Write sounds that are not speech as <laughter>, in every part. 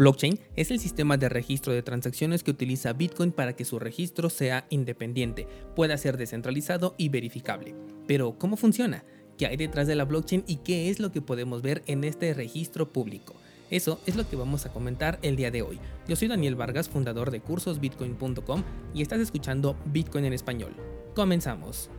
Blockchain es el sistema de registro de transacciones que utiliza Bitcoin para que su registro sea independiente, pueda ser descentralizado y verificable. Pero, ¿cómo funciona? ¿Qué hay detrás de la blockchain y qué es lo que podemos ver en este registro público? Eso es lo que vamos a comentar el día de hoy. Yo soy Daniel Vargas, fundador de cursosbitcoin.com y estás escuchando Bitcoin en español. Comenzamos.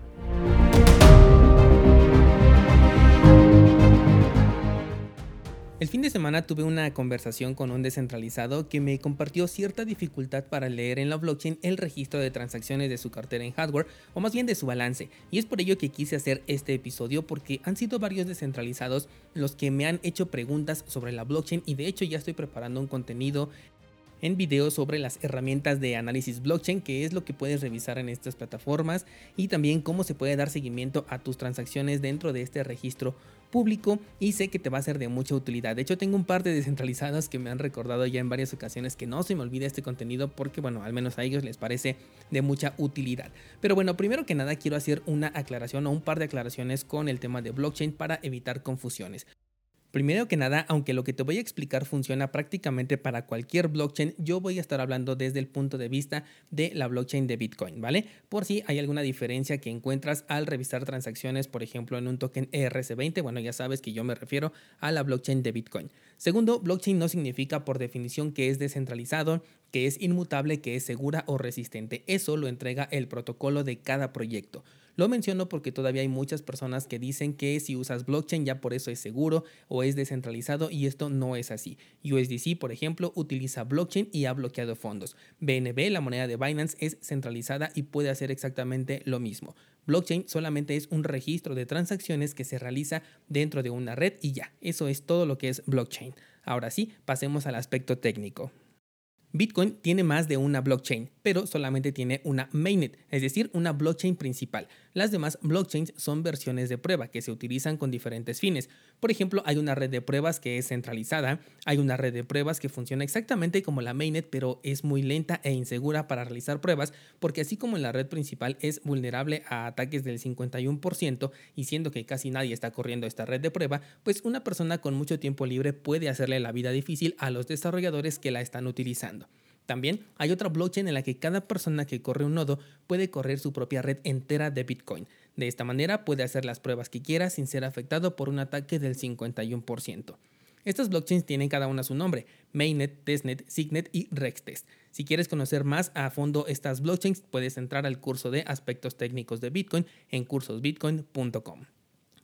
El fin de semana tuve una conversación con un descentralizado que me compartió cierta dificultad para leer en la blockchain el registro de transacciones de su cartera en hardware o más bien de su balance. Y es por ello que quise hacer este episodio porque han sido varios descentralizados los que me han hecho preguntas sobre la blockchain y de hecho ya estoy preparando un contenido en videos sobre las herramientas de análisis blockchain, que es lo que puedes revisar en estas plataformas y también cómo se puede dar seguimiento a tus transacciones dentro de este registro público y sé que te va a ser de mucha utilidad. De hecho, tengo un par de descentralizados que me han recordado ya en varias ocasiones que no se me olvide este contenido porque, bueno, al menos a ellos les parece de mucha utilidad. Pero bueno, primero que nada quiero hacer una aclaración o un par de aclaraciones con el tema de blockchain para evitar confusiones. Primero que nada, aunque lo que te voy a explicar funciona prácticamente para cualquier blockchain, yo voy a estar hablando desde el punto de vista de la blockchain de Bitcoin, ¿vale? Por si hay alguna diferencia que encuentras al revisar transacciones, por ejemplo, en un token ERC20, bueno, ya sabes que yo me refiero a la blockchain de Bitcoin. Segundo, blockchain no significa por definición que es descentralizado, que es inmutable, que es segura o resistente. Eso lo entrega el protocolo de cada proyecto. Lo menciono porque todavía hay muchas personas que dicen que si usas blockchain ya por eso es seguro o es descentralizado y esto no es así. USDC, por ejemplo, utiliza blockchain y ha bloqueado fondos. BNB, la moneda de Binance, es centralizada y puede hacer exactamente lo mismo. Blockchain solamente es un registro de transacciones que se realiza dentro de una red y ya, eso es todo lo que es blockchain. Ahora sí, pasemos al aspecto técnico. Bitcoin tiene más de una blockchain, pero solamente tiene una mainnet, es decir, una blockchain principal. Las demás blockchains son versiones de prueba que se utilizan con diferentes fines. Por ejemplo, hay una red de pruebas que es centralizada, hay una red de pruebas que funciona exactamente como la mainnet, pero es muy lenta e insegura para realizar pruebas, porque así como en la red principal es vulnerable a ataques del 51% y siendo que casi nadie está corriendo esta red de prueba, pues una persona con mucho tiempo libre puede hacerle la vida difícil a los desarrolladores que la están utilizando. También hay otra blockchain en la que cada persona que corre un nodo puede correr su propia red entera de Bitcoin. De esta manera puede hacer las pruebas que quiera sin ser afectado por un ataque del 51%. Estas blockchains tienen cada una su nombre, Mainnet, Testnet, Signet y Rextest. Si quieres conocer más a fondo estas blockchains, puedes entrar al curso de aspectos técnicos de Bitcoin en cursosbitcoin.com.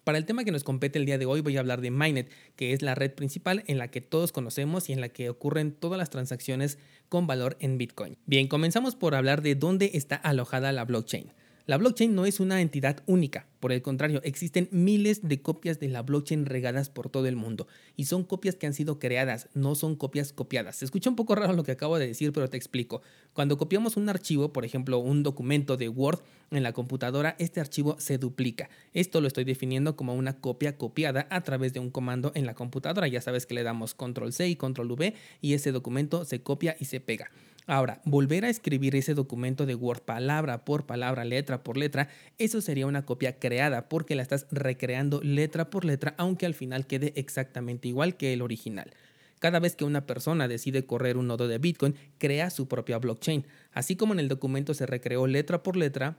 Para el tema que nos compete el día de hoy voy a hablar de Mainnet, que es la red principal en la que todos conocemos y en la que ocurren todas las transacciones con valor en Bitcoin. Bien, comenzamos por hablar de dónde está alojada la blockchain. La blockchain no es una entidad única, por el contrario, existen miles de copias de la blockchain regadas por todo el mundo y son copias que han sido creadas, no son copias copiadas. Se escucha un poco raro lo que acabo de decir, pero te explico. Cuando copiamos un archivo, por ejemplo, un documento de Word en la computadora, este archivo se duplica. Esto lo estoy definiendo como una copia copiada a través de un comando en la computadora. Ya sabes que le damos control C y control V y ese documento se copia y se pega. Ahora, volver a escribir ese documento de Word palabra por palabra, letra por letra, eso sería una copia creada porque la estás recreando letra por letra, aunque al final quede exactamente igual que el original. Cada vez que una persona decide correr un nodo de Bitcoin, crea su propia blockchain. Así como en el documento se recreó letra por letra,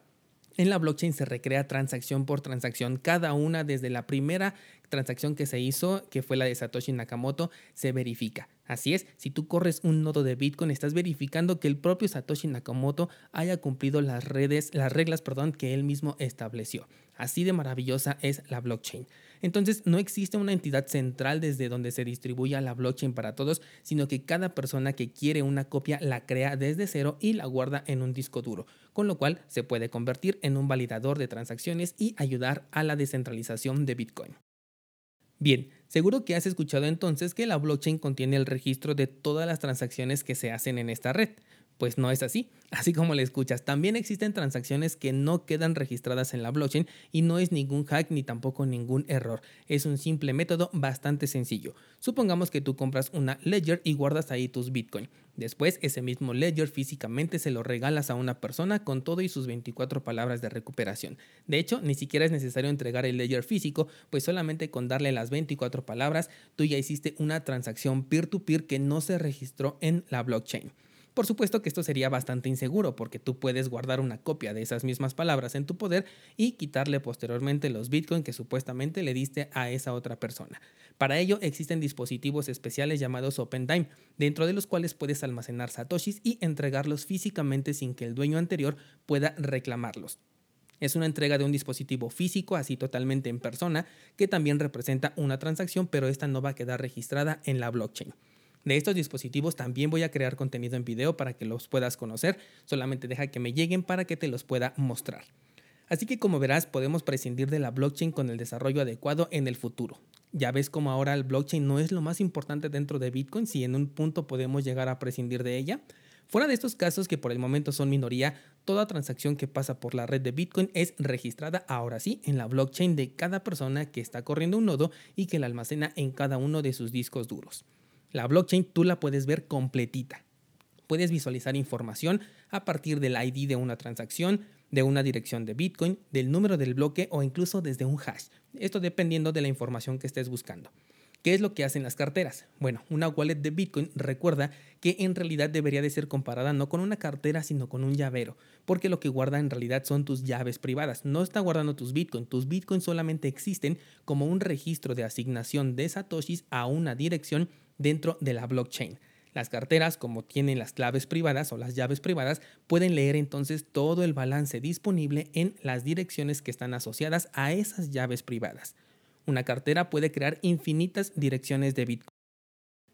en la blockchain se recrea transacción por transacción, cada una desde la primera transacción que se hizo, que fue la de Satoshi Nakamoto, se verifica. Así es, si tú corres un nodo de Bitcoin, estás verificando que el propio Satoshi Nakamoto haya cumplido las redes, las reglas, perdón, que él mismo estableció. Así de maravillosa es la blockchain. Entonces, no existe una entidad central desde donde se distribuya la blockchain para todos, sino que cada persona que quiere una copia la crea desde cero y la guarda en un disco duro, con lo cual se puede convertir en un validador de transacciones y ayudar a la descentralización de Bitcoin. Bien, seguro que has escuchado entonces que la blockchain contiene el registro de todas las transacciones que se hacen en esta red. Pues no es así. <laughs> Así como le escuchas, también existen transacciones que no quedan registradas en la blockchain y no es ningún hack ni tampoco ningún error. Es un simple método bastante sencillo. Supongamos que tú compras una ledger y guardas ahí tus bitcoin. Después, ese mismo ledger físicamente se lo regalas a una persona con todo y sus 24 palabras de recuperación. De hecho, ni siquiera es necesario entregar el ledger físico, pues solamente con darle las 24 palabras, tú ya hiciste una transacción peer-to-peer -peer que no se registró en la blockchain. Por supuesto que esto sería bastante inseguro porque tú puedes guardar una copia de esas mismas palabras en tu poder y quitarle posteriormente los bitcoins que supuestamente le diste a esa otra persona. Para ello existen dispositivos especiales llamados OpenDime, dentro de los cuales puedes almacenar satoshis y entregarlos físicamente sin que el dueño anterior pueda reclamarlos. Es una entrega de un dispositivo físico, así totalmente en persona, que también representa una transacción, pero esta no va a quedar registrada en la blockchain. De estos dispositivos también voy a crear contenido en video para que los puedas conocer, solamente deja que me lleguen para que te los pueda mostrar. Así que como verás, podemos prescindir de la blockchain con el desarrollo adecuado en el futuro. Ya ves como ahora el blockchain no es lo más importante dentro de Bitcoin, si en un punto podemos llegar a prescindir de ella. Fuera de estos casos que por el momento son minoría, toda transacción que pasa por la red de Bitcoin es registrada ahora sí en la blockchain de cada persona que está corriendo un nodo y que la almacena en cada uno de sus discos duros. La blockchain tú la puedes ver completita. Puedes visualizar información a partir del ID de una transacción, de una dirección de Bitcoin, del número del bloque o incluso desde un hash. Esto dependiendo de la información que estés buscando. ¿Qué es lo que hacen las carteras? Bueno, una wallet de Bitcoin recuerda que en realidad debería de ser comparada no con una cartera, sino con un llavero, porque lo que guarda en realidad son tus llaves privadas. No está guardando tus Bitcoin, tus Bitcoin solamente existen como un registro de asignación de satoshis a una dirección dentro de la blockchain. Las carteras, como tienen las claves privadas o las llaves privadas, pueden leer entonces todo el balance disponible en las direcciones que están asociadas a esas llaves privadas. Una cartera puede crear infinitas direcciones de Bitcoin.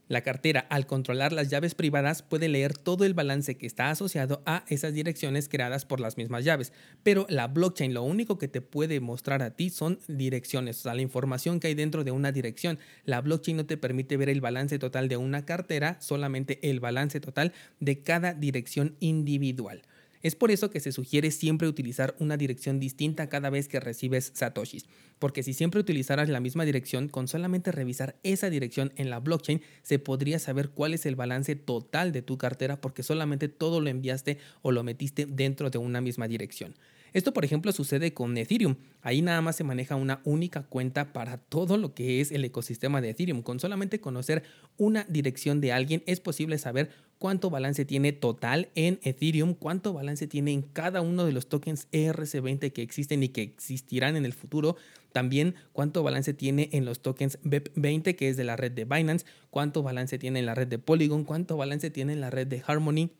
La cartera, al controlar las llaves privadas, puede leer todo el balance que está asociado a esas direcciones creadas por las mismas llaves. Pero la blockchain lo único que te puede mostrar a ti son direcciones, o sea, la información que hay dentro de una dirección. La blockchain no te permite ver el balance total de una cartera, solamente el balance total de cada dirección individual. Es por eso que se sugiere siempre utilizar una dirección distinta cada vez que recibes satoshis, porque si siempre utilizaras la misma dirección, con solamente revisar esa dirección en la blockchain, se podría saber cuál es el balance total de tu cartera porque solamente todo lo enviaste o lo metiste dentro de una misma dirección. Esto, por ejemplo, sucede con Ethereum. Ahí nada más se maneja una única cuenta para todo lo que es el ecosistema de Ethereum. Con solamente conocer una dirección de alguien es posible saber cuánto balance tiene total en Ethereum, cuánto balance tiene en cada uno de los tokens ERC20 que existen y que existirán en el futuro. También cuánto balance tiene en los tokens BEP20, que es de la red de Binance, cuánto balance tiene en la red de Polygon, cuánto balance tiene en la red de Harmony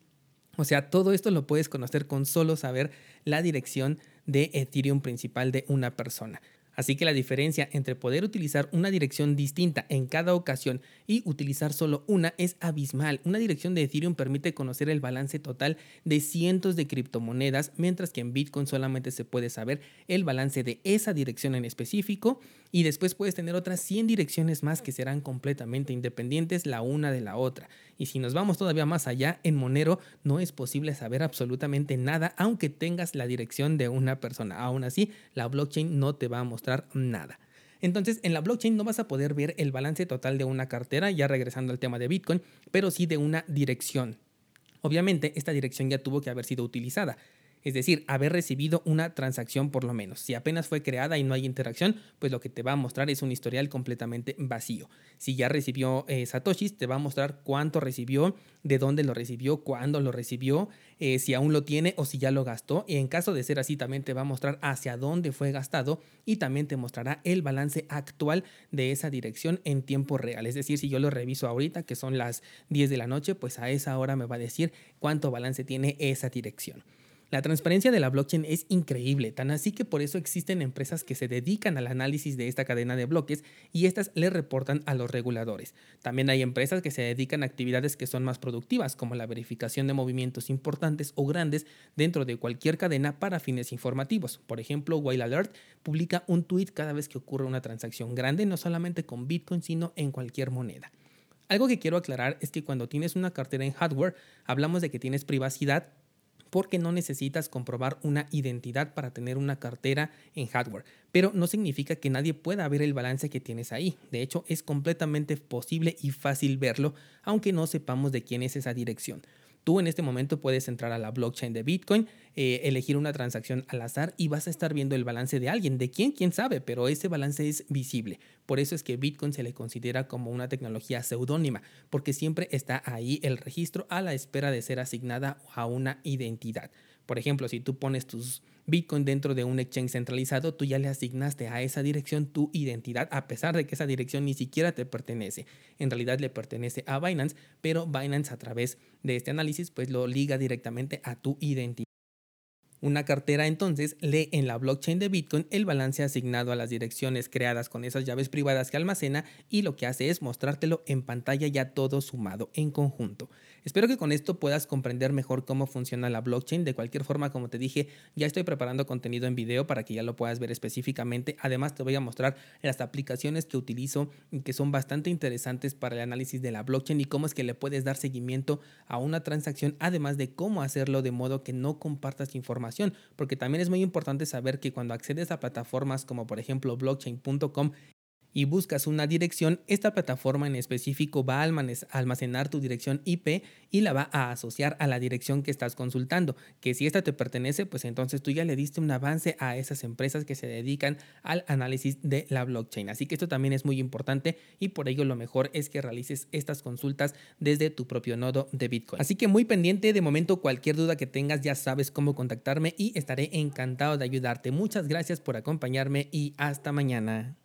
o sea, todo esto lo puedes conocer con solo saber la dirección de Ethereum principal de una persona. Así que la diferencia entre poder utilizar una dirección distinta en cada ocasión y utilizar solo una es abismal. Una dirección de Ethereum permite conocer el balance total de cientos de criptomonedas, mientras que en Bitcoin solamente se puede saber el balance de esa dirección en específico y después puedes tener otras 100 direcciones más que serán completamente independientes la una de la otra. Y si nos vamos todavía más allá, en Monero no es posible saber absolutamente nada aunque tengas la dirección de una persona. Aún así, la blockchain no te va a mostrar nada. Entonces, en la blockchain no vas a poder ver el balance total de una cartera, ya regresando al tema de Bitcoin, pero sí de una dirección. Obviamente, esta dirección ya tuvo que haber sido utilizada es decir, haber recibido una transacción por lo menos. Si apenas fue creada y no hay interacción, pues lo que te va a mostrar es un historial completamente vacío. Si ya recibió eh, Satoshis, te va a mostrar cuánto recibió, de dónde lo recibió, cuándo lo recibió, eh, si aún lo tiene o si ya lo gastó. Y en caso de ser así, también te va a mostrar hacia dónde fue gastado y también te mostrará el balance actual de esa dirección en tiempo real. Es decir, si yo lo reviso ahorita, que son las 10 de la noche, pues a esa hora me va a decir cuánto balance tiene esa dirección. La transparencia de la blockchain es increíble, tan así que por eso existen empresas que se dedican al análisis de esta cadena de bloques y estas le reportan a los reguladores. También hay empresas que se dedican a actividades que son más productivas, como la verificación de movimientos importantes o grandes dentro de cualquier cadena para fines informativos. Por ejemplo, Wild Alert publica un tweet cada vez que ocurre una transacción grande, no solamente con Bitcoin, sino en cualquier moneda. Algo que quiero aclarar es que cuando tienes una cartera en hardware, hablamos de que tienes privacidad porque no necesitas comprobar una identidad para tener una cartera en hardware, pero no significa que nadie pueda ver el balance que tienes ahí. De hecho, es completamente posible y fácil verlo, aunque no sepamos de quién es esa dirección. Tú en este momento puedes entrar a la blockchain de Bitcoin, eh, elegir una transacción al azar y vas a estar viendo el balance de alguien. ¿De quién? ¿Quién sabe? Pero ese balance es visible. Por eso es que Bitcoin se le considera como una tecnología seudónima, porque siempre está ahí el registro a la espera de ser asignada a una identidad. Por ejemplo, si tú pones tus Bitcoin dentro de un exchange centralizado, tú ya le asignaste a esa dirección tu identidad, a pesar de que esa dirección ni siquiera te pertenece. En realidad le pertenece a Binance, pero Binance a través de este análisis pues lo liga directamente a tu identidad. Una cartera entonces lee en la blockchain de Bitcoin el balance asignado a las direcciones creadas con esas llaves privadas que almacena y lo que hace es mostrártelo en pantalla ya todo sumado en conjunto. Espero que con esto puedas comprender mejor cómo funciona la blockchain. De cualquier forma, como te dije, ya estoy preparando contenido en video para que ya lo puedas ver específicamente. Además, te voy a mostrar las aplicaciones que utilizo y que son bastante interesantes para el análisis de la blockchain y cómo es que le puedes dar seguimiento a una transacción, además de cómo hacerlo de modo que no compartas porque también es muy importante saber que cuando accedes a plataformas como por ejemplo blockchain.com y buscas una dirección, esta plataforma en específico va a almacenar tu dirección IP y la va a asociar a la dirección que estás consultando, que si esta te pertenece, pues entonces tú ya le diste un avance a esas empresas que se dedican al análisis de la blockchain. Así que esto también es muy importante y por ello lo mejor es que realices estas consultas desde tu propio nodo de Bitcoin. Así que muy pendiente, de momento cualquier duda que tengas ya sabes cómo contactarme y estaré encantado de ayudarte. Muchas gracias por acompañarme y hasta mañana.